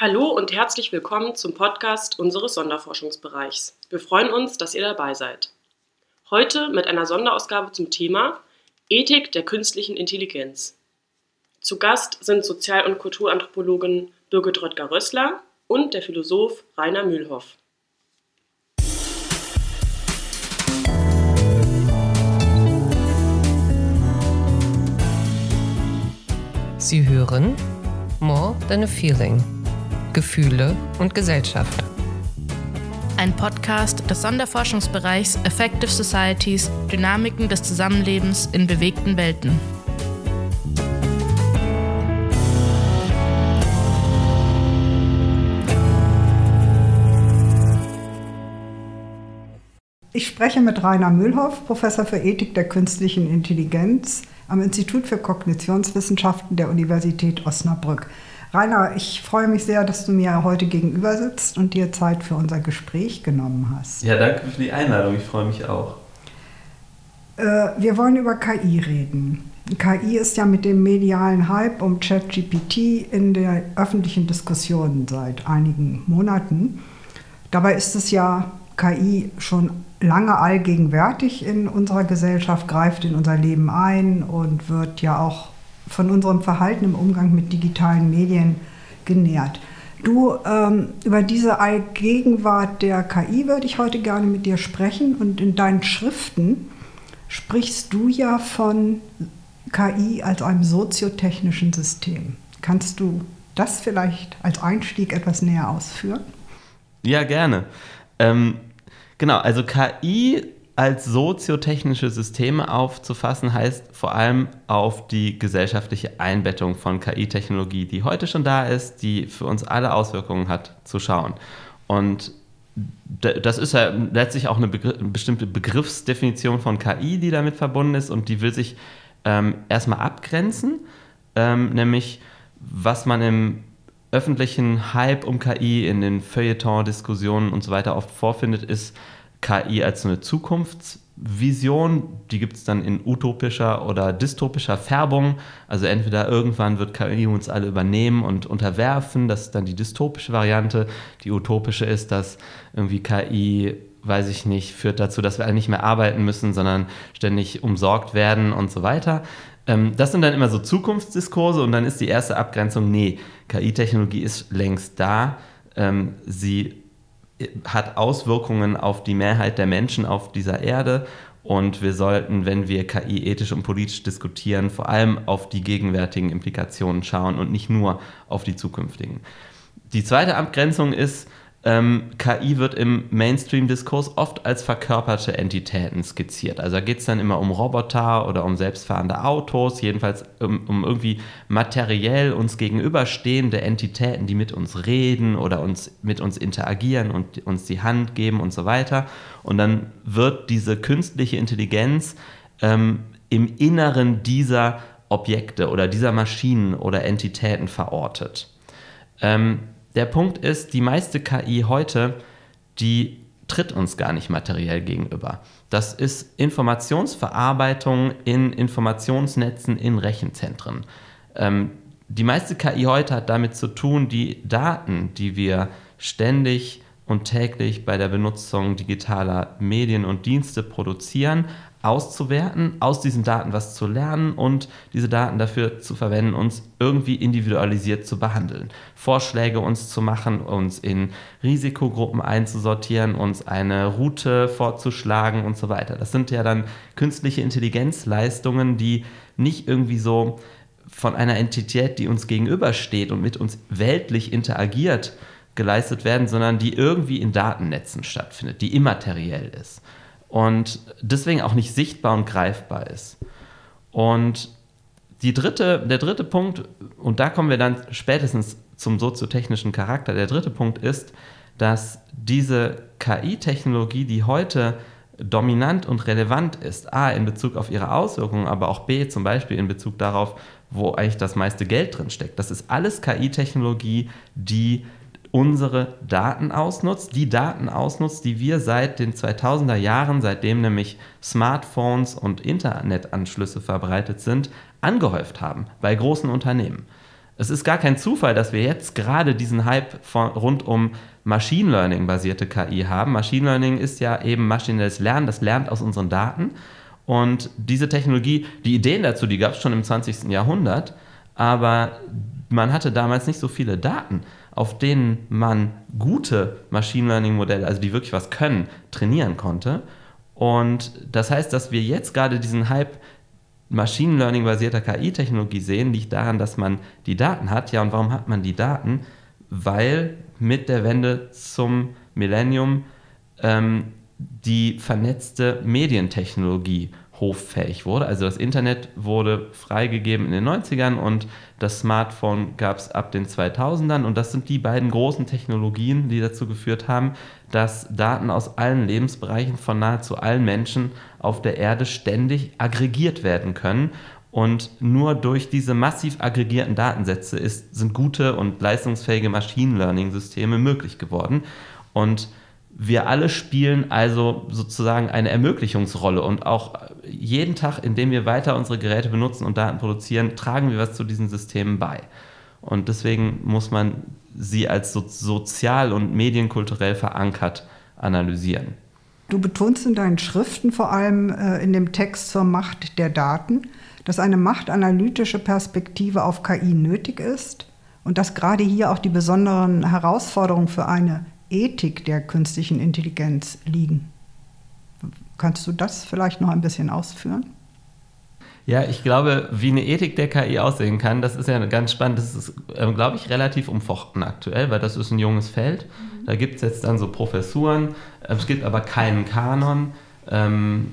Hallo und herzlich willkommen zum Podcast unseres Sonderforschungsbereichs. Wir freuen uns, dass ihr dabei seid. Heute mit einer Sonderausgabe zum Thema Ethik der künstlichen Intelligenz. Zu Gast sind Sozial- und Kulturanthropologin Birgit Röttger-Rössler und der Philosoph Rainer Mühlhoff. Sie hören More Than a Feeling Gefühle und Gesellschaft. Ein Podcast des Sonderforschungsbereichs Effective Societies Dynamiken des Zusammenlebens in bewegten Welten. Ich spreche mit Rainer Mühlhoff, Professor für Ethik der künstlichen Intelligenz am Institut für Kognitionswissenschaften der Universität Osnabrück. Rainer, ich freue mich sehr, dass du mir heute gegenüber sitzt und dir Zeit für unser Gespräch genommen hast. Ja, danke für die Einladung. Ich freue mich auch. Äh, wir wollen über KI reden. KI ist ja mit dem medialen Hype um ChatGPT in der öffentlichen Diskussion seit einigen Monaten. Dabei ist es ja KI schon lange allgegenwärtig in unserer Gesellschaft, greift in unser Leben ein und wird ja auch von unserem Verhalten im Umgang mit digitalen Medien genährt. Du, ähm, über diese Allgegenwart der KI würde ich heute gerne mit dir sprechen und in deinen Schriften sprichst du ja von KI als einem soziotechnischen System. Kannst du das vielleicht als Einstieg etwas näher ausführen? Ja, gerne. Ähm, genau, also KI als soziotechnische Systeme aufzufassen, heißt vor allem auf die gesellschaftliche Einbettung von KI-Technologie, die heute schon da ist, die für uns alle Auswirkungen hat, zu schauen. Und das ist ja letztlich auch eine, Begr eine bestimmte Begriffsdefinition von KI, die damit verbunden ist und die will sich ähm, erstmal abgrenzen, ähm, nämlich was man im öffentlichen Hype um KI, in den Feuilleton-Diskussionen und so weiter oft vorfindet, ist, KI als eine Zukunftsvision, die gibt es dann in utopischer oder dystopischer Färbung. Also entweder irgendwann wird KI uns alle übernehmen und unterwerfen, das ist dann die dystopische Variante. Die utopische ist, dass irgendwie KI, weiß ich nicht, führt dazu, dass wir alle nicht mehr arbeiten müssen, sondern ständig umsorgt werden und so weiter. Ähm, das sind dann immer so Zukunftsdiskurse und dann ist die erste Abgrenzung, nee, KI-Technologie ist längst da. Ähm, sie hat Auswirkungen auf die Mehrheit der Menschen auf dieser Erde. Und wir sollten, wenn wir KI ethisch und politisch diskutieren, vor allem auf die gegenwärtigen Implikationen schauen und nicht nur auf die zukünftigen. Die zweite Abgrenzung ist, ähm, KI wird im Mainstream-Diskurs oft als verkörperte Entitäten skizziert. Also da geht es dann immer um Roboter oder um selbstfahrende Autos, jedenfalls um, um, irgendwie materiell uns gegenüberstehende Entitäten, die mit uns reden oder uns, mit uns interagieren und uns die Hand geben und so weiter. Und dann wird diese künstliche Intelligenz ähm, im Inneren dieser Objekte oder dieser Maschinen oder Entitäten verortet. Ähm, der Punkt ist, die meiste KI heute, die tritt uns gar nicht materiell gegenüber. Das ist Informationsverarbeitung in Informationsnetzen in Rechenzentren. Ähm, die meiste KI heute hat damit zu tun, die Daten, die wir ständig und täglich bei der Benutzung digitaler Medien und Dienste produzieren, auszuwerten, aus diesen Daten was zu lernen und diese Daten dafür zu verwenden, uns irgendwie individualisiert zu behandeln. Vorschläge uns zu machen, uns in Risikogruppen einzusortieren, uns eine Route vorzuschlagen und so weiter. Das sind ja dann künstliche Intelligenzleistungen, die nicht irgendwie so von einer Entität, die uns gegenübersteht und mit uns weltlich interagiert, geleistet werden, sondern die irgendwie in Datennetzen stattfindet, die immateriell ist und deswegen auch nicht sichtbar und greifbar ist. Und die dritte, der dritte Punkt, und da kommen wir dann spätestens zum soziotechnischen Charakter, der dritte Punkt ist, dass diese KI-Technologie, die heute dominant und relevant ist, a, in Bezug auf ihre Auswirkungen, aber auch b, zum Beispiel in Bezug darauf, wo eigentlich das meiste Geld drin steckt. Das ist alles KI-Technologie, die unsere Daten ausnutzt, die Daten ausnutzt, die wir seit den 2000er Jahren, seitdem nämlich Smartphones und Internetanschlüsse verbreitet sind, angehäuft haben bei großen Unternehmen. es ist gar kein Zufall, dass wir jetzt gerade diesen Hype von, rund um Machine Learning basierte KI haben. Machine Learning ist ja eben maschinelles Lernen, das lernt aus unseren Daten. Und diese Technologie, die Ideen dazu, die gab es schon im 20. Jahrhundert, aber man hatte damals nicht so viele Daten, auf denen man gute Machine Learning Modelle, also die wirklich was können, trainieren konnte. Und das heißt, dass wir jetzt gerade diesen Hype Machine Learning basierter KI-Technologie sehen, liegt daran, dass man die Daten hat. Ja, und warum hat man die Daten? Weil mit der Wende zum Millennium ähm, die vernetzte Medientechnologie hoffähig wurde. Also das Internet wurde freigegeben in den 90ern und das Smartphone gab es ab den 2000ern. Und das sind die beiden großen Technologien, die dazu geführt haben, dass Daten aus allen Lebensbereichen von nahezu allen Menschen auf der Erde ständig aggregiert werden können. Und nur durch diese massiv aggregierten Datensätze ist, sind gute und leistungsfähige Machine Learning-Systeme möglich geworden. Und wir alle spielen also sozusagen eine Ermöglichungsrolle und auch jeden Tag, indem wir weiter unsere Geräte benutzen und Daten produzieren, tragen wir was zu diesen Systemen bei. Und deswegen muss man sie als so sozial und medienkulturell verankert analysieren. Du betonst in deinen Schriften, vor allem äh, in dem Text zur Macht der Daten, dass eine machtanalytische Perspektive auf KI nötig ist und dass gerade hier auch die besonderen Herausforderungen für eine Ethik der künstlichen Intelligenz liegen. Kannst du das vielleicht noch ein bisschen ausführen? Ja, ich glaube, wie eine Ethik der KI aussehen kann, das ist ja ganz spannend. Das ist, äh, glaube ich, relativ umfochten aktuell, weil das ist ein junges Feld. Da gibt es jetzt dann so Professuren. Es gibt aber keinen Kanon. Ähm,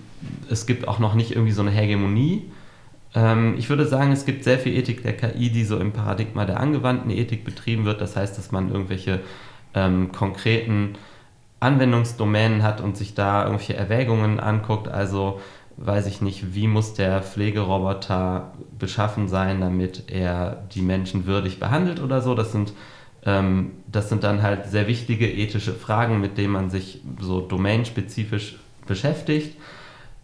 es gibt auch noch nicht irgendwie so eine Hegemonie. Ähm, ich würde sagen, es gibt sehr viel Ethik der KI, die so im Paradigma der angewandten Ethik betrieben wird. Das heißt, dass man irgendwelche ähm, konkreten Anwendungsdomänen hat und sich da irgendwelche Erwägungen anguckt. Also weiß ich nicht, wie muss der Pflegeroboter beschaffen sein, damit er die Menschen würdig behandelt oder so. Das sind, ähm, das sind dann halt sehr wichtige ethische Fragen, mit denen man sich so domainspezifisch beschäftigt.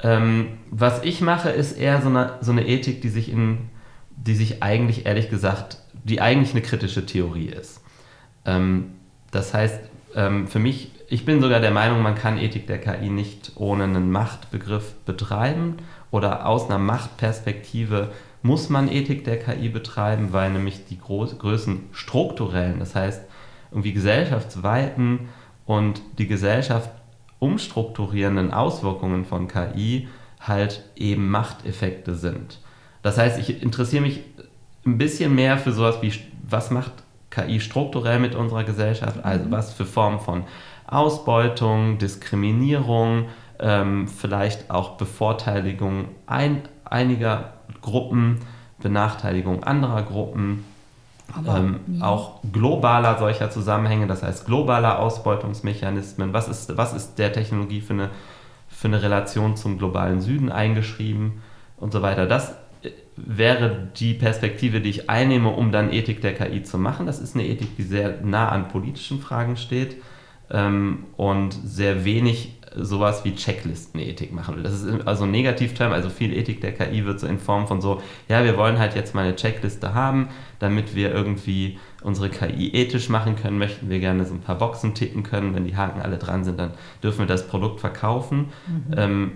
Ähm, was ich mache, ist eher so eine, so eine Ethik, die sich in, die sich eigentlich ehrlich gesagt, die eigentlich eine kritische Theorie ist. Ähm, das heißt, ähm, für mich, ich bin sogar der Meinung, man kann Ethik der KI nicht ohne einen Machtbegriff betreiben oder aus einer Machtperspektive muss man Ethik der KI betreiben, weil nämlich die Größen strukturellen, das heißt irgendwie gesellschaftsweiten und die Gesellschaft umstrukturierenden Auswirkungen von KI halt eben Machteffekte sind. Das heißt, ich interessiere mich ein bisschen mehr für sowas wie, was macht KI strukturell mit unserer Gesellschaft, also mhm. was für Formen von Ausbeutung, Diskriminierung, ähm, vielleicht auch Bevorteiligung ein, einiger Gruppen, Benachteiligung anderer Gruppen, ähm, auch globaler solcher Zusammenhänge, das heißt globaler Ausbeutungsmechanismen. Was ist, was ist der Technologie für eine, für eine Relation zum globalen Süden eingeschrieben und so weiter. Das wäre die Perspektive, die ich einnehme, um dann Ethik der KI zu machen. Das ist eine Ethik, die sehr nah an politischen Fragen steht ähm, und sehr wenig sowas wie Checklistenethik machen will. Das ist also ein Negativterm, also viel Ethik der KI wird so in Form von so, ja, wir wollen halt jetzt mal eine Checkliste haben, damit wir irgendwie unsere KI ethisch machen können, möchten wir gerne so ein paar Boxen ticken können, wenn die Haken alle dran sind, dann dürfen wir das Produkt verkaufen. Mhm. Ähm,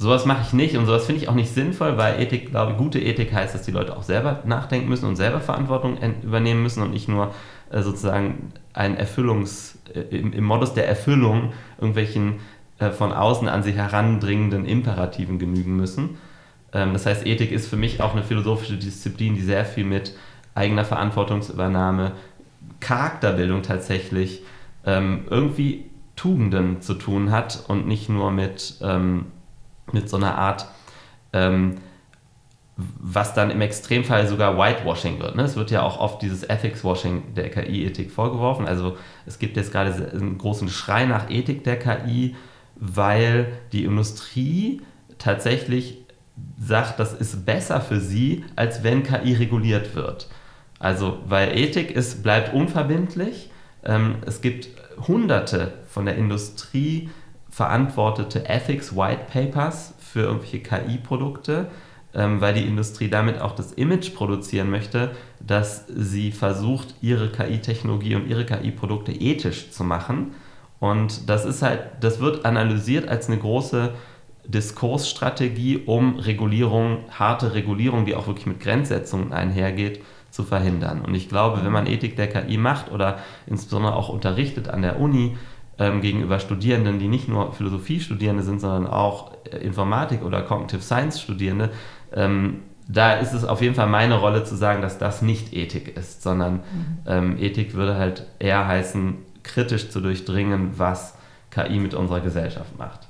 Sowas mache ich nicht und sowas finde ich auch nicht sinnvoll, weil Ethik, glaube ich, gute Ethik heißt, dass die Leute auch selber nachdenken müssen und selber Verantwortung übernehmen müssen und nicht nur äh, sozusagen ein Erfüllungs, äh, im, im, Modus der Erfüllung irgendwelchen äh, von außen an sich herandringenden Imperativen genügen müssen. Ähm, das heißt, Ethik ist für mich auch eine philosophische Disziplin, die sehr viel mit eigener Verantwortungsübernahme, Charakterbildung tatsächlich ähm, irgendwie Tugenden zu tun hat und nicht nur mit ähm, mit so einer Art, ähm, was dann im Extremfall sogar Whitewashing wird. Ne? Es wird ja auch oft dieses Ethics-Washing der KI-Ethik vorgeworfen. Also es gibt jetzt gerade einen großen Schrei nach Ethik der KI, weil die Industrie tatsächlich sagt, das ist besser für sie, als wenn KI reguliert wird. Also, weil Ethik ist, bleibt unverbindlich. Ähm, es gibt hunderte von der Industrie verantwortete Ethics White Papers für irgendwelche KI-Produkte, ähm, weil die Industrie damit auch das Image produzieren möchte, dass sie versucht, ihre KI-Technologie und ihre KI-Produkte ethisch zu machen. Und das ist halt, das wird analysiert als eine große Diskursstrategie, um Regulierung, harte Regulierung, die auch wirklich mit Grenzsetzungen einhergeht, zu verhindern. Und ich glaube, wenn man Ethik der KI macht oder insbesondere auch unterrichtet an der Uni ähm, gegenüber Studierenden, die nicht nur Philosophiestudierende sind, sondern auch äh, Informatik oder Cognitive Science Studierende, ähm, da ist es auf jeden Fall meine Rolle zu sagen, dass das nicht Ethik ist, sondern mhm. ähm, Ethik würde halt eher heißen, kritisch zu durchdringen, was KI mit unserer Gesellschaft macht.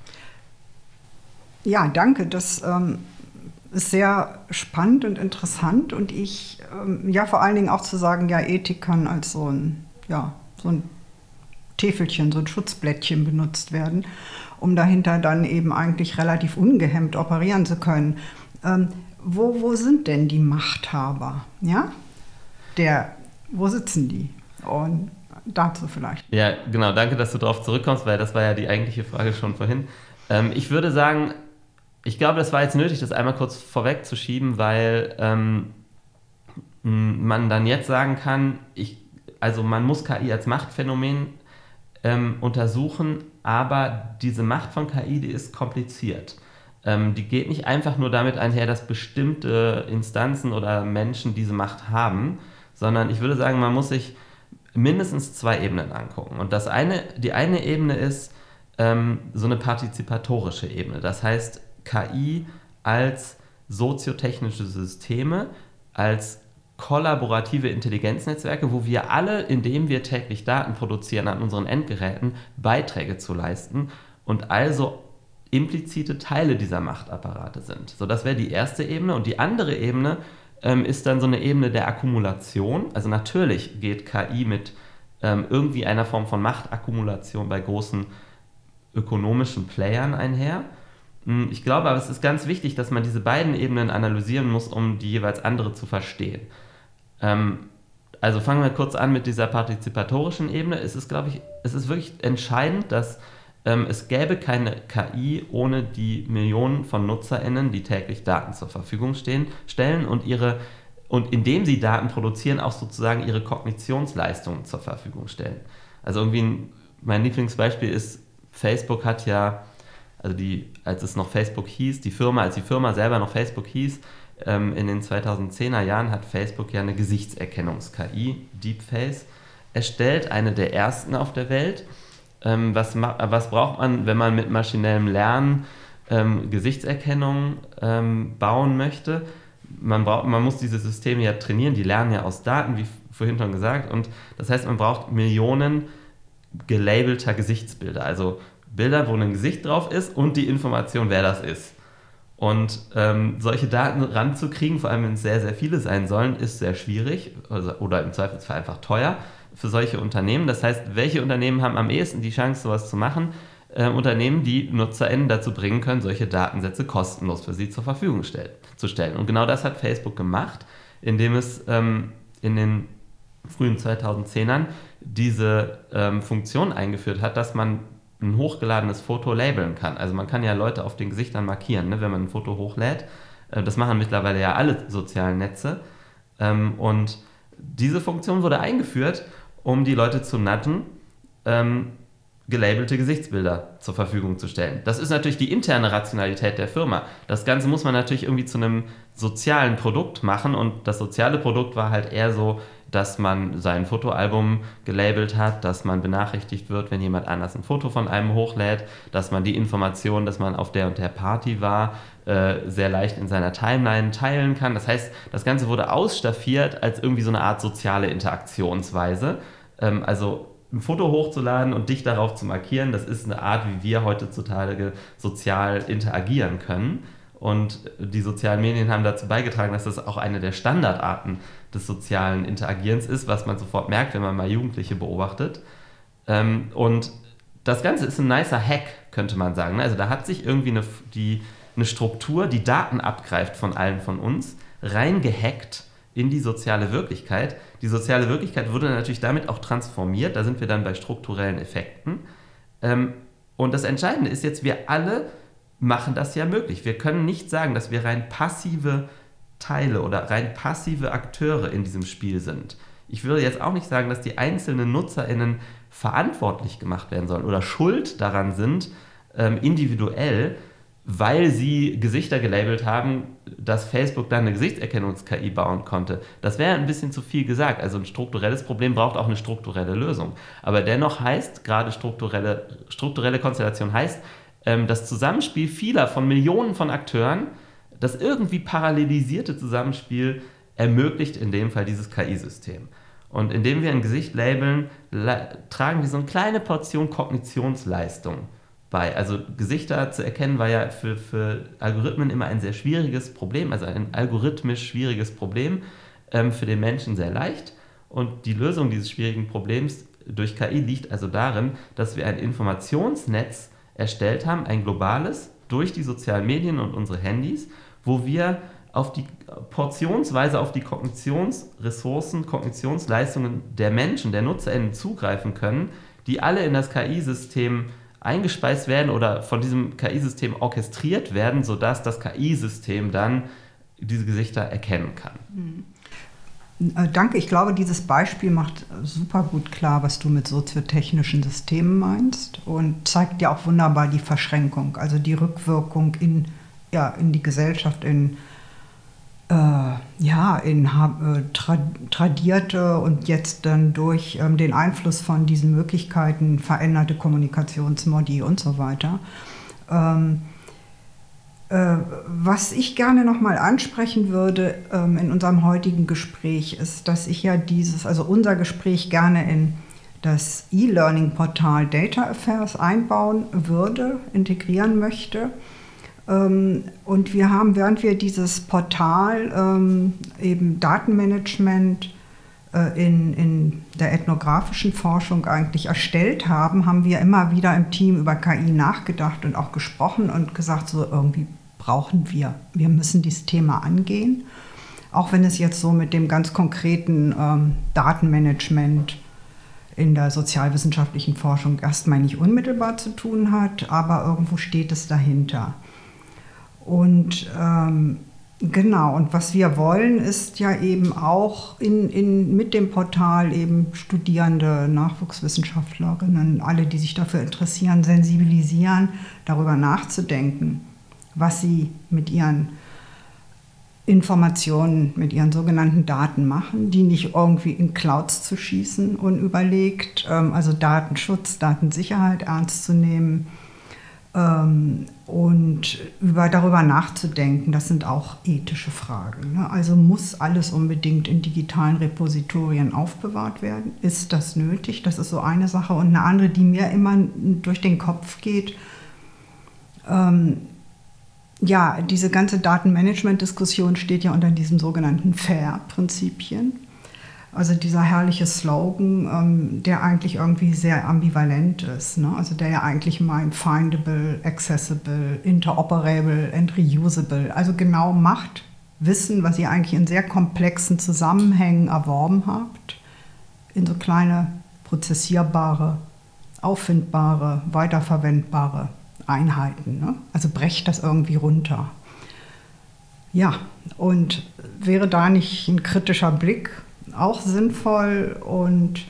Ja, danke. Das ähm, ist sehr spannend und interessant und ich, ähm, ja, vor allen Dingen auch zu sagen, ja, Ethik kann als so ein, ja, so ein Täfelchen, so ein Schutzblättchen benutzt werden, um dahinter dann eben eigentlich relativ ungehemmt operieren zu können. Ähm, wo, wo sind denn die Machthaber? Ja? Der, wo sitzen die? Und dazu vielleicht. Ja, genau. Danke, dass du darauf zurückkommst, weil das war ja die eigentliche Frage schon vorhin. Ähm, ich würde sagen, ich glaube, das war jetzt nötig, das einmal kurz vorwegzuschieben, weil ähm, man dann jetzt sagen kann, ich, also man muss KI als Machtphänomen ähm, untersuchen, aber diese Macht von KI, die ist kompliziert. Ähm, die geht nicht einfach nur damit einher, dass bestimmte Instanzen oder Menschen diese Macht haben, sondern ich würde sagen, man muss sich mindestens zwei Ebenen angucken. Und das eine, die eine Ebene ist ähm, so eine partizipatorische Ebene. Das heißt, KI als soziotechnische Systeme, als kollaborative Intelligenznetzwerke, wo wir alle, indem wir täglich Daten produzieren an unseren Endgeräten, Beiträge zu leisten und also implizite Teile dieser Machtapparate sind. So, das wäre die erste Ebene. Und die andere Ebene ähm, ist dann so eine Ebene der Akkumulation. Also natürlich geht KI mit ähm, irgendwie einer Form von Machtakkumulation bei großen ökonomischen Playern einher. Hm, ich glaube aber, es ist ganz wichtig, dass man diese beiden Ebenen analysieren muss, um die jeweils andere zu verstehen. Ähm, also fangen wir kurz an mit dieser partizipatorischen Ebene. Es ist, glaube ich, es ist wirklich entscheidend, dass ähm, es gäbe keine KI ohne die Millionen von NutzerInnen, die täglich Daten zur Verfügung stehen, stellen und ihre und indem sie Daten produzieren, auch sozusagen ihre Kognitionsleistungen zur Verfügung stellen. Also irgendwie ein, mein Lieblingsbeispiel ist, Facebook hat ja also die, als es noch Facebook hieß, die Firma, als die Firma selber noch Facebook hieß, ähm, in den 2010er Jahren hat Facebook ja eine Gesichtserkennungs-KI, Deepface, erstellt, eine der ersten auf der Welt. Ähm, was, was braucht man, wenn man mit maschinellem Lernen ähm, Gesichtserkennung ähm, bauen möchte? Man, braucht, man muss diese Systeme ja trainieren, die lernen ja aus Daten, wie vorhin schon gesagt, und das heißt, man braucht Millionen gelabelter Gesichtsbilder, also Bilder, wo ein Gesicht drauf ist und die Information, wer das ist. Und ähm, solche Daten ranzukriegen, vor allem wenn es sehr, sehr viele sein sollen, ist sehr schwierig also, oder im Zweifelsfall einfach teuer für solche Unternehmen. Das heißt, welche Unternehmen haben am ehesten die Chance, sowas zu machen? Äh, Unternehmen, die NutzerInnen dazu bringen können, solche Datensätze kostenlos für sie zur Verfügung stell zu stellen. Und genau das hat Facebook gemacht, indem es ähm, in den frühen 2010ern diese ähm, Funktion eingeführt hat, dass man ein hochgeladenes Foto labeln kann. Also man kann ja Leute auf den Gesichtern markieren, ne, wenn man ein Foto hochlädt. Äh, das machen mittlerweile ja alle sozialen Netze. Ähm, und diese Funktion wurde eingeführt, um die Leute zu nudgen, ähm, gelabelte Gesichtsbilder zur Verfügung zu stellen. Das ist natürlich die interne Rationalität der Firma. Das Ganze muss man natürlich irgendwie zu einem sozialen Produkt machen und das soziale Produkt war halt eher so, dass man sein Fotoalbum gelabelt hat, dass man benachrichtigt wird, wenn jemand anders ein Foto von einem hochlädt, dass man die Information, dass man auf der und der Party war, äh, sehr leicht in seiner Timeline teilen kann. Das heißt, das Ganze wurde ausstaffiert als irgendwie so eine Art soziale Interaktionsweise. Ähm, also ein Foto hochzuladen und dich darauf zu markieren, das ist eine Art, wie wir heutzutage sozial interagieren können. Und die sozialen Medien haben dazu beigetragen, dass das auch eine der Standardarten des sozialen Interagierens ist, was man sofort merkt, wenn man mal Jugendliche beobachtet. Ähm, und das Ganze ist ein nicer Hack, könnte man sagen. Also da hat sich irgendwie eine, die, eine Struktur, die Daten abgreift von allen von uns, reingehackt in die soziale Wirklichkeit. Die soziale Wirklichkeit wurde natürlich damit auch transformiert. Da sind wir dann bei strukturellen Effekten. Ähm, und das Entscheidende ist jetzt, wir alle machen das ja möglich. Wir können nicht sagen, dass wir rein passive Teile oder rein passive Akteure in diesem Spiel sind. Ich würde jetzt auch nicht sagen, dass die einzelnen NutzerInnen verantwortlich gemacht werden sollen oder schuld daran sind, ähm, individuell, weil sie Gesichter gelabelt haben, dass Facebook dann eine Gesichtserkennungs-KI bauen konnte. Das wäre ein bisschen zu viel gesagt. Also ein strukturelles Problem braucht auch eine strukturelle Lösung. Aber dennoch heißt, gerade strukturelle, strukturelle Konstellation heißt, ähm, das Zusammenspiel vieler von Millionen von Akteuren, das irgendwie parallelisierte Zusammenspiel ermöglicht in dem Fall dieses KI-System. Und indem wir ein Gesicht labeln, tragen wir so eine kleine Portion Kognitionsleistung bei. Also Gesichter zu erkennen war ja für, für Algorithmen immer ein sehr schwieriges Problem, also ein algorithmisch schwieriges Problem, ähm, für den Menschen sehr leicht. Und die Lösung dieses schwierigen Problems durch KI liegt also darin, dass wir ein Informationsnetz erstellt haben, ein globales, durch die sozialen Medien und unsere Handys, wo wir auf die portionsweise auf die Kognitionsressourcen, Kognitionsleistungen der Menschen, der NutzerInnen zugreifen können, die alle in das KI-System eingespeist werden oder von diesem KI-System orchestriert werden, sodass das KI-System dann diese Gesichter erkennen kann. Mhm. Danke, ich glaube, dieses Beispiel macht super gut klar, was du mit soziotechnischen Systemen meinst und zeigt ja auch wunderbar die Verschränkung, also die Rückwirkung in, ja, in die Gesellschaft, in äh, ja, in äh, tra tradierte und jetzt dann durch ähm, den Einfluss von diesen Möglichkeiten veränderte Kommunikationsmodi und so weiter. Ähm, äh, was ich gerne nochmal ansprechen würde ähm, in unserem heutigen Gespräch ist, dass ich ja dieses, also unser Gespräch gerne in das E-Learning-Portal Data Affairs einbauen würde, integrieren möchte. Ähm, und wir haben, während wir dieses Portal ähm, eben Datenmanagement äh, in, in der ethnografischen Forschung eigentlich erstellt haben, haben wir immer wieder im Team über KI nachgedacht und auch gesprochen und gesagt, so irgendwie brauchen wir, wir müssen dieses Thema angehen. Auch wenn es jetzt so mit dem ganz konkreten ähm, Datenmanagement in der sozialwissenschaftlichen Forschung erstmal nicht unmittelbar zu tun hat, aber irgendwo steht es dahinter. Und ähm, genau, und was wir wollen, ist ja eben auch in, in, mit dem Portal eben Studierende, Nachwuchswissenschaftlerinnen, alle, die sich dafür interessieren, sensibilisieren, darüber nachzudenken, was sie mit ihren Informationen, mit ihren sogenannten Daten machen, die nicht irgendwie in Clouds zu schießen, unüberlegt, ähm, also Datenschutz, Datensicherheit ernst zu nehmen und über, darüber nachzudenken, das sind auch ethische Fragen. Ne? Also muss alles unbedingt in digitalen Repositorien aufbewahrt werden? Ist das nötig? Das ist so eine Sache. Und eine andere, die mir immer durch den Kopf geht, ähm, ja, diese ganze Datenmanagement-Diskussion steht ja unter diesen sogenannten FAIR-Prinzipien. Also dieser herrliche Slogan, ähm, der eigentlich irgendwie sehr ambivalent ist. Ne? Also der ja eigentlich meint findable, accessible, interoperable and reusable. Also genau macht Wissen, was ihr eigentlich in sehr komplexen Zusammenhängen erworben habt, in so kleine prozessierbare, auffindbare, weiterverwendbare Einheiten. Ne? Also brecht das irgendwie runter. Ja, und wäre da nicht ein kritischer Blick auch sinnvoll und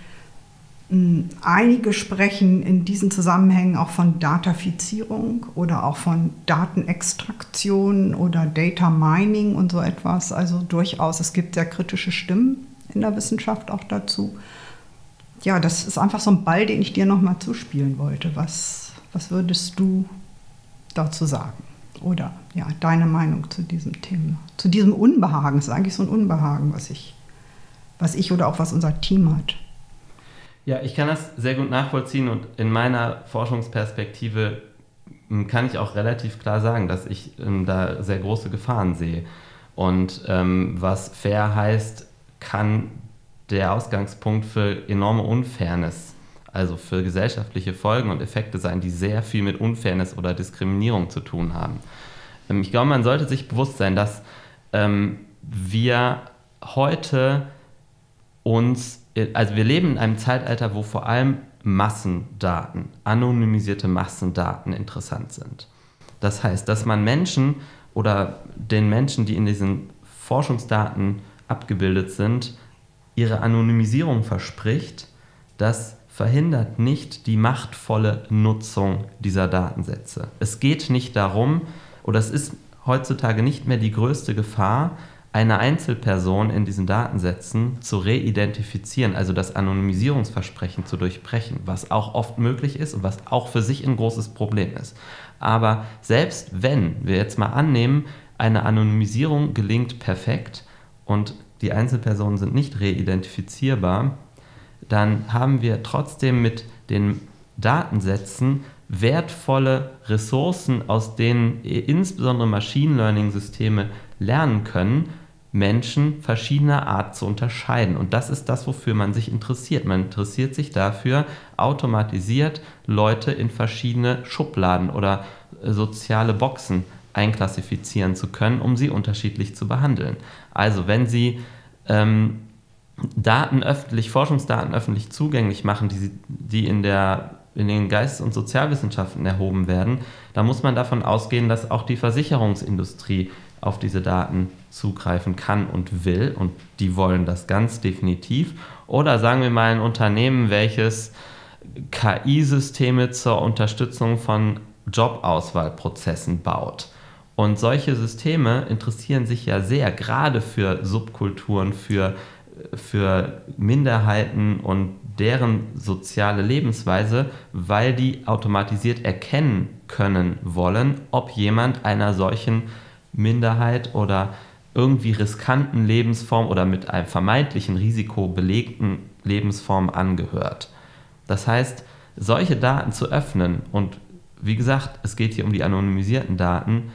hm, Einige sprechen in diesen Zusammenhängen auch von Datafizierung oder auch von Datenextraktion oder Data Mining und so etwas. Also durchaus, es gibt sehr kritische Stimmen in der Wissenschaft auch dazu. Ja, das ist einfach so ein Ball, den ich dir nochmal zuspielen wollte. Was, was würdest du dazu sagen? Oder ja, deine Meinung zu diesem Thema? Zu diesem Unbehagen. Es ist eigentlich so ein Unbehagen, was ich was ich oder auch was unser Team hat. Ja, ich kann das sehr gut nachvollziehen und in meiner Forschungsperspektive hm, kann ich auch relativ klar sagen, dass ich ähm, da sehr große Gefahren sehe. Und ähm, was fair heißt, kann der Ausgangspunkt für enorme Unfairness, also für gesellschaftliche Folgen und Effekte sein, die sehr viel mit Unfairness oder Diskriminierung zu tun haben. Ähm, ich glaube, man sollte sich bewusst sein, dass ähm, wir heute uns, also wir leben in einem Zeitalter, wo vor allem Massendaten, anonymisierte Massendaten interessant sind. Das heißt, dass man Menschen oder den Menschen, die in diesen Forschungsdaten abgebildet sind, ihre Anonymisierung verspricht, das verhindert nicht die machtvolle Nutzung dieser Datensätze. Es geht nicht darum, oder es ist heutzutage nicht mehr die größte Gefahr, eine Einzelperson in diesen Datensätzen zu reidentifizieren, also das Anonymisierungsversprechen zu durchbrechen, was auch oft möglich ist und was auch für sich ein großes Problem ist. Aber selbst wenn wir jetzt mal annehmen, eine Anonymisierung gelingt perfekt und die Einzelpersonen sind nicht reidentifizierbar, dann haben wir trotzdem mit den Datensätzen wertvolle Ressourcen, aus denen insbesondere Machine Learning-Systeme lernen können, Menschen verschiedener Art zu unterscheiden. Und das ist das, wofür man sich interessiert. Man interessiert sich dafür, automatisiert Leute in verschiedene Schubladen oder äh, soziale Boxen einklassifizieren zu können, um sie unterschiedlich zu behandeln. Also wenn Sie ähm, Daten öffentlich, Forschungsdaten öffentlich zugänglich machen, die, die in, der, in den Geistes- und Sozialwissenschaften erhoben werden, dann muss man davon ausgehen, dass auch die Versicherungsindustrie auf diese Daten zugreifen kann und will. Und die wollen das ganz definitiv. Oder sagen wir mal ein Unternehmen, welches KI-Systeme zur Unterstützung von Jobauswahlprozessen baut. Und solche Systeme interessieren sich ja sehr gerade für Subkulturen, für, für Minderheiten und deren soziale Lebensweise, weil die automatisiert erkennen können wollen, ob jemand einer solchen Minderheit oder irgendwie riskanten Lebensform oder mit einem vermeintlichen Risiko belegten Lebensform angehört. Das heißt, solche Daten zu öffnen und wie gesagt, es geht hier um die anonymisierten Daten,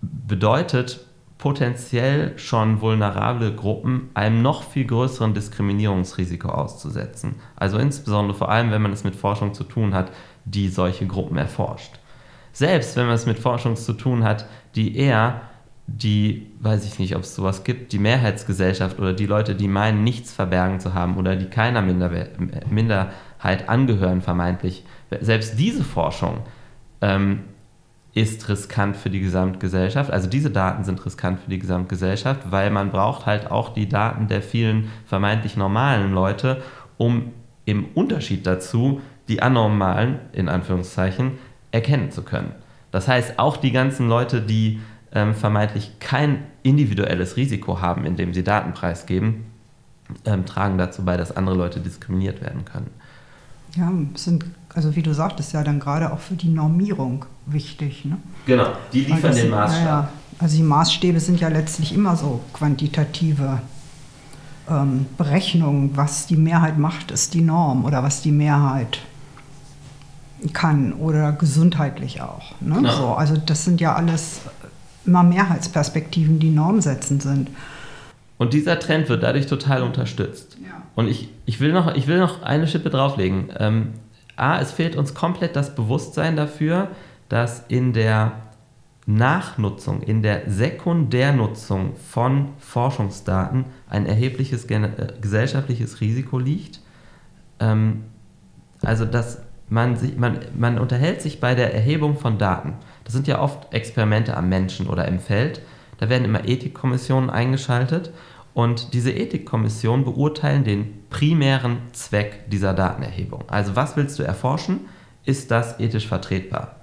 bedeutet potenziell schon vulnerable Gruppen einem noch viel größeren Diskriminierungsrisiko auszusetzen. Also insbesondere vor allem, wenn man es mit Forschung zu tun hat, die solche Gruppen erforscht. Selbst wenn man es mit Forschung zu tun hat, die eher die, weiß ich nicht, ob es sowas gibt, die Mehrheitsgesellschaft oder die Leute, die meinen, nichts verbergen zu haben oder die keiner Minderheit angehören, vermeintlich, selbst diese Forschung ähm, ist riskant für die Gesamtgesellschaft. Also diese Daten sind riskant für die Gesamtgesellschaft, weil man braucht halt auch die Daten der vielen vermeintlich normalen Leute, um im Unterschied dazu die anormalen, in Anführungszeichen, erkennen zu können. Das heißt, auch die ganzen Leute, die ähm, vermeintlich kein individuelles Risiko haben, indem sie Daten preisgeben, ähm, tragen dazu bei, dass andere Leute diskriminiert werden können. Ja, sind, also wie du sagtest, ja dann gerade auch für die Normierung wichtig. Ne? Genau, die liefern den Maßstab. Ja, also die Maßstäbe sind ja letztlich immer so quantitative ähm, Berechnungen. Was die Mehrheit macht, ist die Norm oder was die Mehrheit kann oder gesundheitlich auch. Ne? Genau. So, also das sind ja alles immer Mehrheitsperspektiven, die normsetzend sind. Und dieser Trend wird dadurch total unterstützt. Ja. Und ich, ich, will noch, ich will noch eine Schippe drauflegen. Ähm, A, es fehlt uns komplett das Bewusstsein dafür, dass in der Nachnutzung, in der Sekundärnutzung von Forschungsdaten ein erhebliches äh, gesellschaftliches Risiko liegt. Ähm, also, dass man, sich, man, man unterhält sich bei der Erhebung von Daten das sind ja oft Experimente am Menschen oder im Feld. Da werden immer Ethikkommissionen eingeschaltet und diese Ethikkommissionen beurteilen den primären Zweck dieser Datenerhebung. Also was willst du erforschen? Ist das ethisch vertretbar?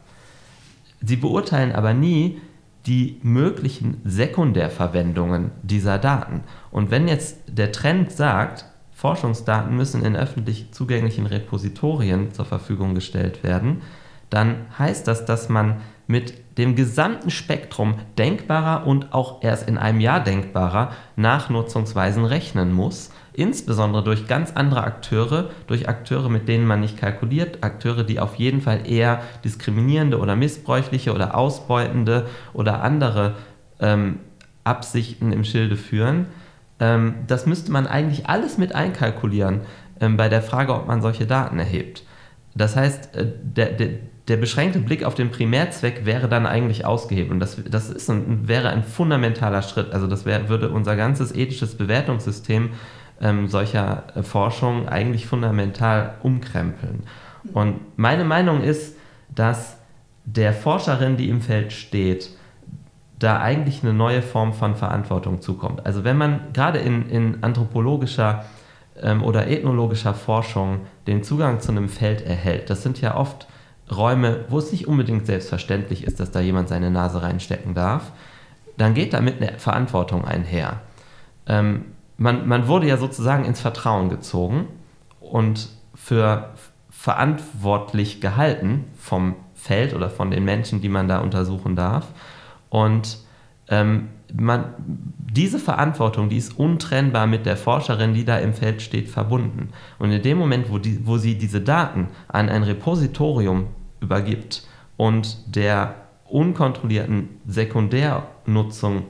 Sie beurteilen aber nie die möglichen Sekundärverwendungen dieser Daten. Und wenn jetzt der Trend sagt, Forschungsdaten müssen in öffentlich zugänglichen Repositorien zur Verfügung gestellt werden, dann heißt das, dass man mit dem gesamten Spektrum denkbarer und auch erst in einem Jahr denkbarer Nachnutzungsweisen rechnen muss, insbesondere durch ganz andere Akteure, durch Akteure, mit denen man nicht kalkuliert, Akteure, die auf jeden Fall eher diskriminierende oder missbräuchliche oder ausbeutende oder andere ähm, Absichten im Schilde führen. Ähm, das müsste man eigentlich alles mit einkalkulieren ähm, bei der Frage, ob man solche Daten erhebt. Das heißt, äh, der, der, der beschränkte Blick auf den Primärzweck wäre dann eigentlich ausgehebelt. Und das, das ist ein, wäre ein fundamentaler Schritt. Also das wär, würde unser ganzes ethisches Bewertungssystem ähm, solcher äh, Forschung eigentlich fundamental umkrempeln. Und meine Meinung ist, dass der Forscherin, die im Feld steht, da eigentlich eine neue Form von Verantwortung zukommt. Also wenn man gerade in, in anthropologischer ähm, oder ethnologischer Forschung den Zugang zu einem Feld erhält, das sind ja oft Räume, wo es nicht unbedingt selbstverständlich ist, dass da jemand seine Nase reinstecken darf, dann geht damit eine Verantwortung einher. Ähm, man, man wurde ja sozusagen ins Vertrauen gezogen und für verantwortlich gehalten vom Feld oder von den Menschen, die man da untersuchen darf. Und ähm, man, diese Verantwortung, die ist untrennbar mit der Forscherin, die da im Feld steht, verbunden. Und in dem Moment, wo, die, wo sie diese Daten an ein Repositorium übergibt und der unkontrollierten Sekundärnutzung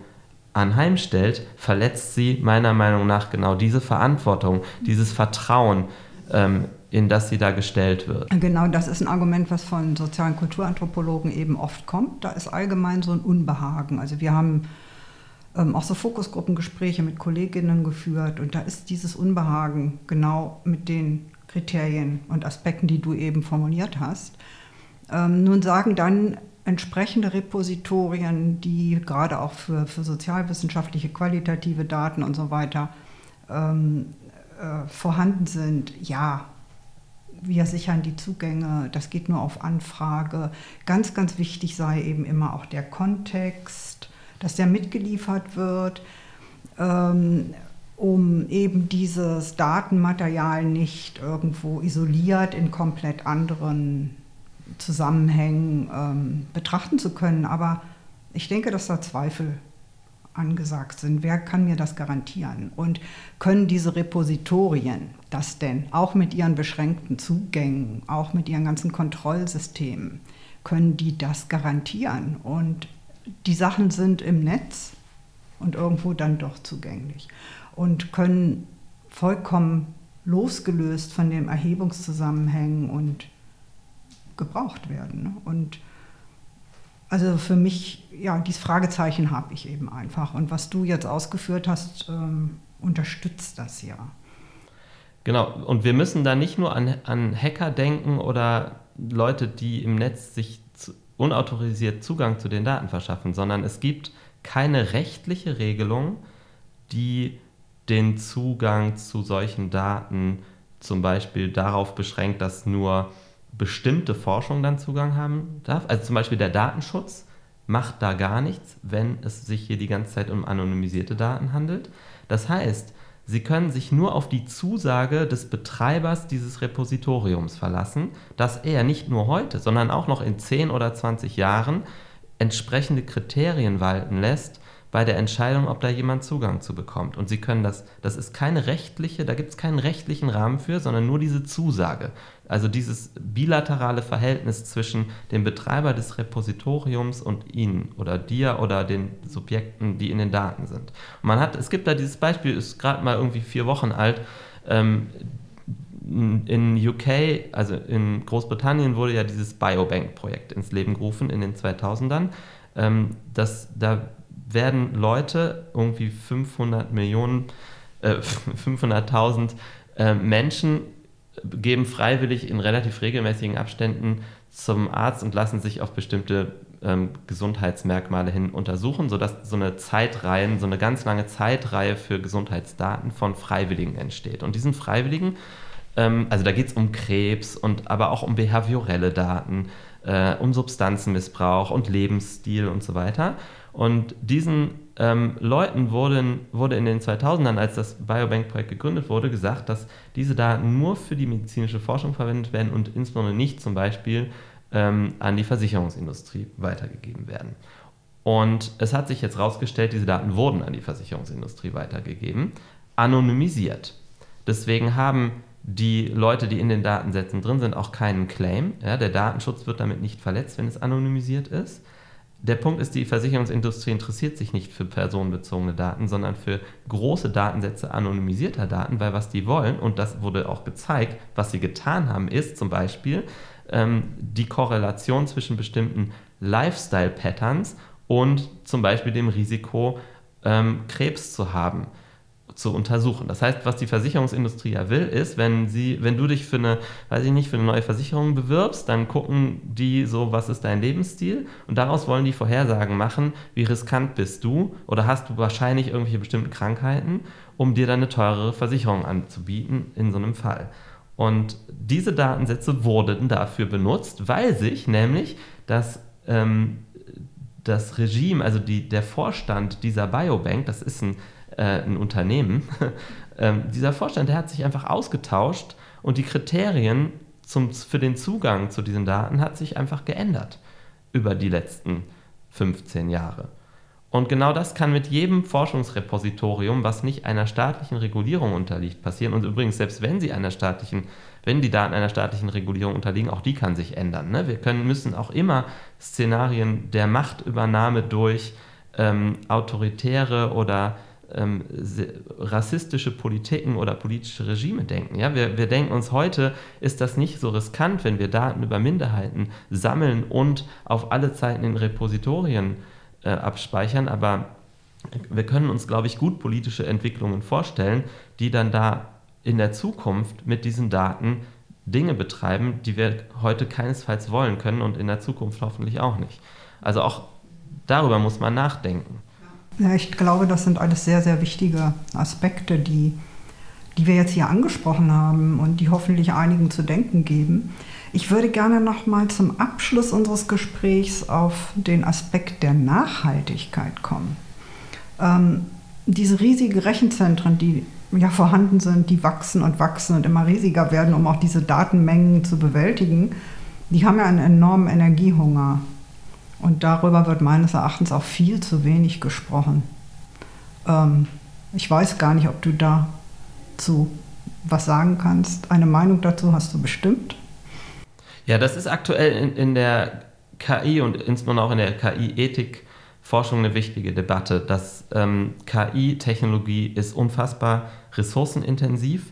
anheimstellt, verletzt sie meiner Meinung nach genau diese Verantwortung, dieses Vertrauen, ähm, in das sie da gestellt wird. Genau, das ist ein Argument, was von sozialen Kulturanthropologen eben oft kommt. Da ist allgemein so ein Unbehagen. Also wir haben ähm, auch so Fokusgruppengespräche mit Kolleginnen geführt und da ist dieses Unbehagen genau mit den Kriterien und Aspekten, die du eben formuliert hast. Ähm, nun sagen dann entsprechende Repositorien, die gerade auch für, für sozialwissenschaftliche, qualitative Daten und so weiter ähm, äh, vorhanden sind, ja, wir sichern die Zugänge, das geht nur auf Anfrage. Ganz, ganz wichtig sei eben immer auch der Kontext, dass der mitgeliefert wird, ähm, um eben dieses Datenmaterial nicht irgendwo isoliert in komplett anderen Zusammenhängen ähm, betrachten zu können. Aber ich denke, dass da Zweifel angesagt sind. Wer kann mir das garantieren? Und können diese Repositorien das denn, auch mit ihren beschränkten Zugängen, auch mit ihren ganzen Kontrollsystemen, können die das garantieren? Und die Sachen sind im Netz und irgendwo dann doch zugänglich und können vollkommen losgelöst von den Erhebungszusammenhängen und gebraucht werden. Und also für mich, ja, dieses Fragezeichen habe ich eben einfach. Und was du jetzt ausgeführt hast, ähm, unterstützt das ja. Genau, und wir müssen da nicht nur an, an Hacker denken oder Leute, die im Netz sich unautorisiert Zugang zu den Daten verschaffen, sondern es gibt keine rechtliche Regelung, die den Zugang zu solchen Daten zum Beispiel darauf beschränkt, dass nur bestimmte Forschung dann Zugang haben darf. Also zum Beispiel der Datenschutz macht da gar nichts, wenn es sich hier die ganze Zeit um anonymisierte Daten handelt. Das heißt, Sie können sich nur auf die Zusage des Betreibers dieses Repositoriums verlassen, dass er nicht nur heute, sondern auch noch in 10 oder 20 Jahren entsprechende Kriterien walten lässt, bei der Entscheidung, ob da jemand Zugang zu bekommt. Und Sie können das, das ist keine rechtliche, da gibt es keinen rechtlichen Rahmen für, sondern nur diese Zusage. Also dieses bilaterale Verhältnis zwischen dem Betreiber des Repositoriums und Ihnen oder dir oder den Subjekten, die in den Daten sind. Und man hat, es gibt da dieses Beispiel, ist gerade mal irgendwie vier Wochen alt. Ähm, in UK, also in Großbritannien, wurde ja dieses Biobank-Projekt ins Leben gerufen in den 2000ern. Ähm, das, da werden Leute, irgendwie 500 Millionen, äh, 500.000 äh, Menschen, geben freiwillig in relativ regelmäßigen Abständen zum Arzt und lassen sich auf bestimmte ähm, Gesundheitsmerkmale hin untersuchen, sodass so eine Zeitreihe, so eine ganz lange Zeitreihe für Gesundheitsdaten von Freiwilligen entsteht. Und diesen Freiwilligen, ähm, also da geht es um Krebs und aber auch um behaviorelle Daten, äh, um Substanzenmissbrauch und Lebensstil und so weiter. Und diesen ähm, Leuten wurden, wurde in den 2000ern, als das Biobank-Projekt gegründet wurde, gesagt, dass diese Daten nur für die medizinische Forschung verwendet werden und insbesondere nicht zum Beispiel ähm, an die Versicherungsindustrie weitergegeben werden. Und es hat sich jetzt herausgestellt, diese Daten wurden an die Versicherungsindustrie weitergegeben, anonymisiert. Deswegen haben die Leute, die in den Datensätzen drin sind, auch keinen Claim. Ja, der Datenschutz wird damit nicht verletzt, wenn es anonymisiert ist der Punkt ist, die Versicherungsindustrie interessiert sich nicht für personenbezogene Daten, sondern für große Datensätze anonymisierter Daten, weil was die wollen, und das wurde auch gezeigt, was sie getan haben, ist zum Beispiel ähm, die Korrelation zwischen bestimmten Lifestyle-Patterns und zum Beispiel dem Risiko, ähm, Krebs zu haben zu untersuchen. Das heißt, was die Versicherungsindustrie ja will, ist, wenn sie, wenn du dich für eine, weiß ich nicht, für eine neue Versicherung bewirbst, dann gucken die so, was ist dein Lebensstil und daraus wollen die Vorhersagen machen, wie riskant bist du oder hast du wahrscheinlich irgendwelche bestimmten Krankheiten, um dir dann eine teurere Versicherung anzubieten in so einem Fall. Und diese Datensätze wurden dafür benutzt, weil sich nämlich das ähm, das Regime, also die, der Vorstand dieser Biobank, das ist ein äh, ein Unternehmen, ähm, dieser Vorstand, der hat sich einfach ausgetauscht und die Kriterien zum, für den Zugang zu diesen Daten hat sich einfach geändert über die letzten 15 Jahre. Und genau das kann mit jedem Forschungsrepositorium, was nicht einer staatlichen Regulierung unterliegt, passieren. Und übrigens, selbst wenn sie einer staatlichen, wenn die Daten einer staatlichen Regulierung unterliegen, auch die kann sich ändern. Ne? Wir können, müssen auch immer Szenarien der Machtübernahme durch ähm, autoritäre oder ähm, rassistische Politiken oder politische Regime denken. Ja? Wir, wir denken uns heute, ist das nicht so riskant, wenn wir Daten über Minderheiten sammeln und auf alle Zeiten in Repositorien äh, abspeichern, aber wir können uns, glaube ich, gut politische Entwicklungen vorstellen, die dann da in der Zukunft mit diesen Daten Dinge betreiben, die wir heute keinesfalls wollen können und in der Zukunft hoffentlich auch nicht. Also auch darüber muss man nachdenken. Ja, ich glaube, das sind alles sehr, sehr wichtige Aspekte, die, die wir jetzt hier angesprochen haben und die hoffentlich einigen zu denken geben. Ich würde gerne noch mal zum Abschluss unseres Gesprächs auf den Aspekt der Nachhaltigkeit kommen. Ähm, diese riesigen Rechenzentren, die ja vorhanden sind, die wachsen und wachsen und immer riesiger werden, um auch diese Datenmengen zu bewältigen, die haben ja einen enormen Energiehunger. Und darüber wird meines Erachtens auch viel zu wenig gesprochen. Ähm, ich weiß gar nicht, ob du dazu was sagen kannst. Eine Meinung dazu hast du bestimmt. Ja, das ist aktuell in, in der KI und insbesondere auch in der KI-Ethik-Forschung eine wichtige Debatte. Dass ähm, KI-Technologie ist unfassbar ressourcenintensiv.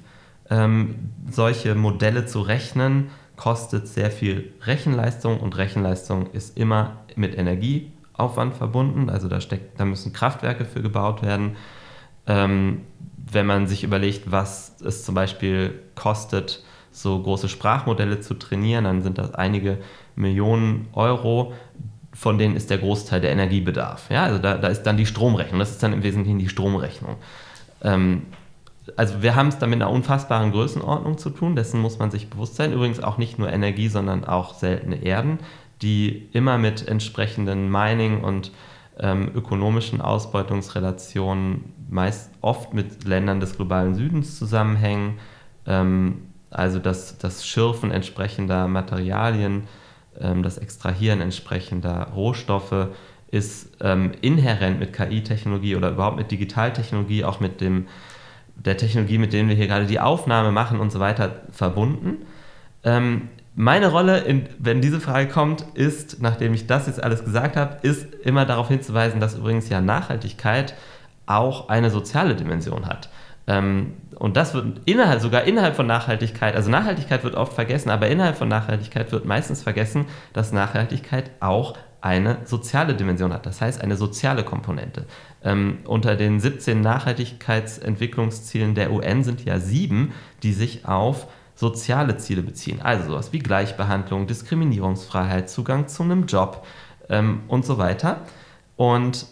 Ähm, solche Modelle zu rechnen, kostet sehr viel Rechenleistung und Rechenleistung ist immer mit Energieaufwand verbunden. Also da, steckt, da müssen Kraftwerke für gebaut werden. Ähm, wenn man sich überlegt, was es zum Beispiel kostet, so große Sprachmodelle zu trainieren, dann sind das einige Millionen Euro, von denen ist der Großteil der Energiebedarf. Ja, also da, da ist dann die Stromrechnung, das ist dann im Wesentlichen die Stromrechnung. Ähm, also wir haben es da mit einer unfassbaren Größenordnung zu tun, dessen muss man sich bewusst sein. Übrigens auch nicht nur Energie, sondern auch seltene Erden, die immer mit entsprechenden Mining- und ähm, ökonomischen Ausbeutungsrelationen meist oft mit Ländern des globalen Südens zusammenhängen. Ähm, also das, das Schürfen entsprechender Materialien, ähm, das Extrahieren entsprechender Rohstoffe ist ähm, inhärent mit KI-Technologie oder überhaupt mit Digitaltechnologie, auch mit dem der Technologie, mit denen wir hier gerade die Aufnahme machen und so weiter, verbunden. Meine Rolle, in, wenn diese Frage kommt, ist, nachdem ich das jetzt alles gesagt habe, ist immer darauf hinzuweisen, dass übrigens ja Nachhaltigkeit auch eine soziale Dimension hat. Ähm, und das wird innerhalb, sogar innerhalb von Nachhaltigkeit, also Nachhaltigkeit wird oft vergessen, aber innerhalb von Nachhaltigkeit wird meistens vergessen, dass Nachhaltigkeit auch eine soziale Dimension hat, das heißt eine soziale Komponente. Ähm, unter den 17 Nachhaltigkeitsentwicklungszielen der UN sind ja sieben, die sich auf soziale Ziele beziehen. Also sowas wie Gleichbehandlung, Diskriminierungsfreiheit, Zugang zu einem Job ähm, und so weiter. Und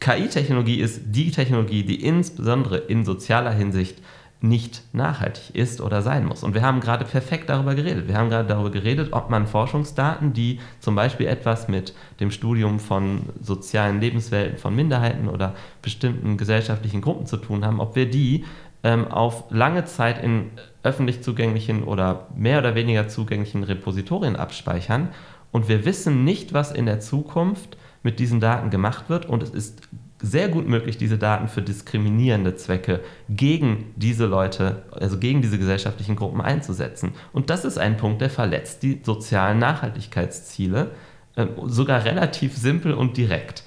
KI-Technologie ist die Technologie, die insbesondere in sozialer Hinsicht nicht nachhaltig ist oder sein muss. Und wir haben gerade perfekt darüber geredet. Wir haben gerade darüber geredet, ob man Forschungsdaten, die zum Beispiel etwas mit dem Studium von sozialen Lebenswelten von Minderheiten oder bestimmten gesellschaftlichen Gruppen zu tun haben, ob wir die ähm, auf lange Zeit in öffentlich zugänglichen oder mehr oder weniger zugänglichen Repositorien abspeichern. Und wir wissen nicht, was in der Zukunft mit diesen Daten gemacht wird. Und es ist sehr gut möglich, diese Daten für diskriminierende Zwecke gegen diese Leute, also gegen diese gesellschaftlichen Gruppen einzusetzen. Und das ist ein Punkt, der verletzt die sozialen Nachhaltigkeitsziele, äh, sogar relativ simpel und direkt.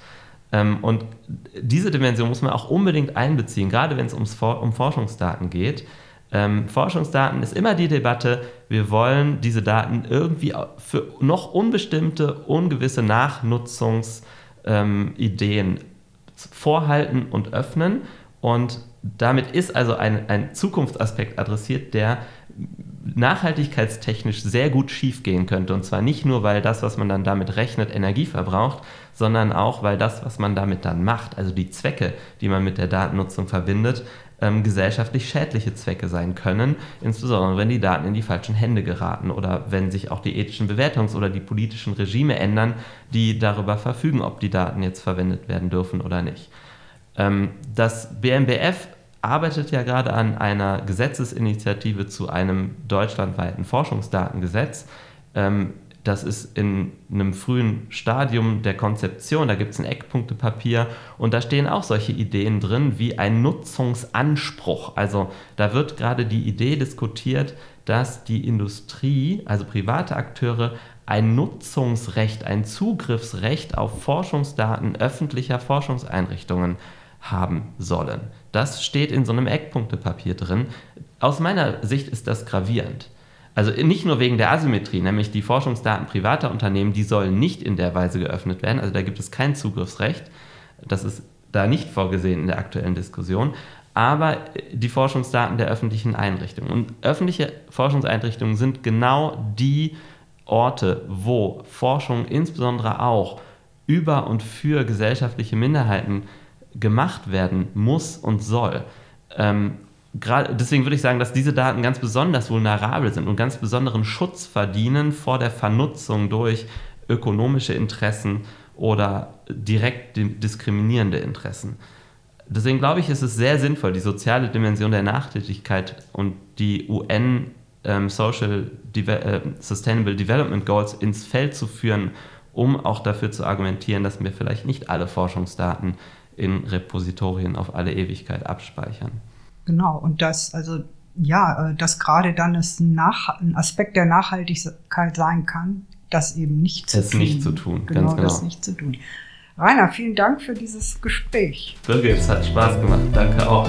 Ähm, und diese Dimension muss man auch unbedingt einbeziehen, gerade wenn es um Forschungsdaten geht. Ähm, Forschungsdaten ist immer die Debatte, wir wollen diese Daten irgendwie für noch unbestimmte, ungewisse Nachnutzungsideen ähm, vorhalten und öffnen. Und damit ist also ein, ein Zukunftsaspekt adressiert, der nachhaltigkeitstechnisch sehr gut schiefgehen könnte. Und zwar nicht nur, weil das, was man dann damit rechnet, Energie verbraucht, sondern auch, weil das, was man damit dann macht, also die Zwecke, die man mit der Datennutzung verbindet, ähm, gesellschaftlich schädliche Zwecke sein können, insbesondere wenn die Daten in die falschen Hände geraten oder wenn sich auch die ethischen Bewertungs- oder die politischen Regime ändern, die darüber verfügen, ob die Daten jetzt verwendet werden dürfen oder nicht. Ähm, das BMBF arbeitet ja gerade an einer Gesetzesinitiative zu einem deutschlandweiten Forschungsdatengesetz. Ähm, das ist in einem frühen Stadium der Konzeption. Da gibt es ein Eckpunktepapier und da stehen auch solche Ideen drin wie ein Nutzungsanspruch. Also da wird gerade die Idee diskutiert, dass die Industrie, also private Akteure, ein Nutzungsrecht, ein Zugriffsrecht auf Forschungsdaten öffentlicher Forschungseinrichtungen haben sollen. Das steht in so einem Eckpunktepapier drin. Aus meiner Sicht ist das gravierend. Also nicht nur wegen der Asymmetrie, nämlich die Forschungsdaten privater Unternehmen, die sollen nicht in der Weise geöffnet werden. Also da gibt es kein Zugriffsrecht. Das ist da nicht vorgesehen in der aktuellen Diskussion. Aber die Forschungsdaten der öffentlichen Einrichtungen. Und öffentliche Forschungseinrichtungen sind genau die Orte, wo Forschung insbesondere auch über und für gesellschaftliche Minderheiten gemacht werden muss und soll. Ähm, grad, deswegen würde ich sagen, dass diese Daten ganz besonders vulnerabel sind und ganz besonderen Schutz verdienen vor der Vernutzung durch ökonomische Interessen oder direkt diskriminierende Interessen. Deswegen glaube ich, ist es sehr sinnvoll, die soziale Dimension der Nachhaltigkeit und die UN ähm, Social Deve äh, Sustainable Development Goals ins Feld zu führen, um auch dafür zu argumentieren, dass wir vielleicht nicht alle Forschungsdaten in Repositorien auf alle Ewigkeit abspeichern. Genau, und das, also ja, äh, dass gerade dann es nach, ein Aspekt der Nachhaltigkeit sein kann, das eben nicht zu es tun. nicht zu tun, genau, ganz genau. das nicht zu tun. Rainer, vielen Dank für dieses Gespräch. Birgit, es hat Spaß gemacht. Danke auch.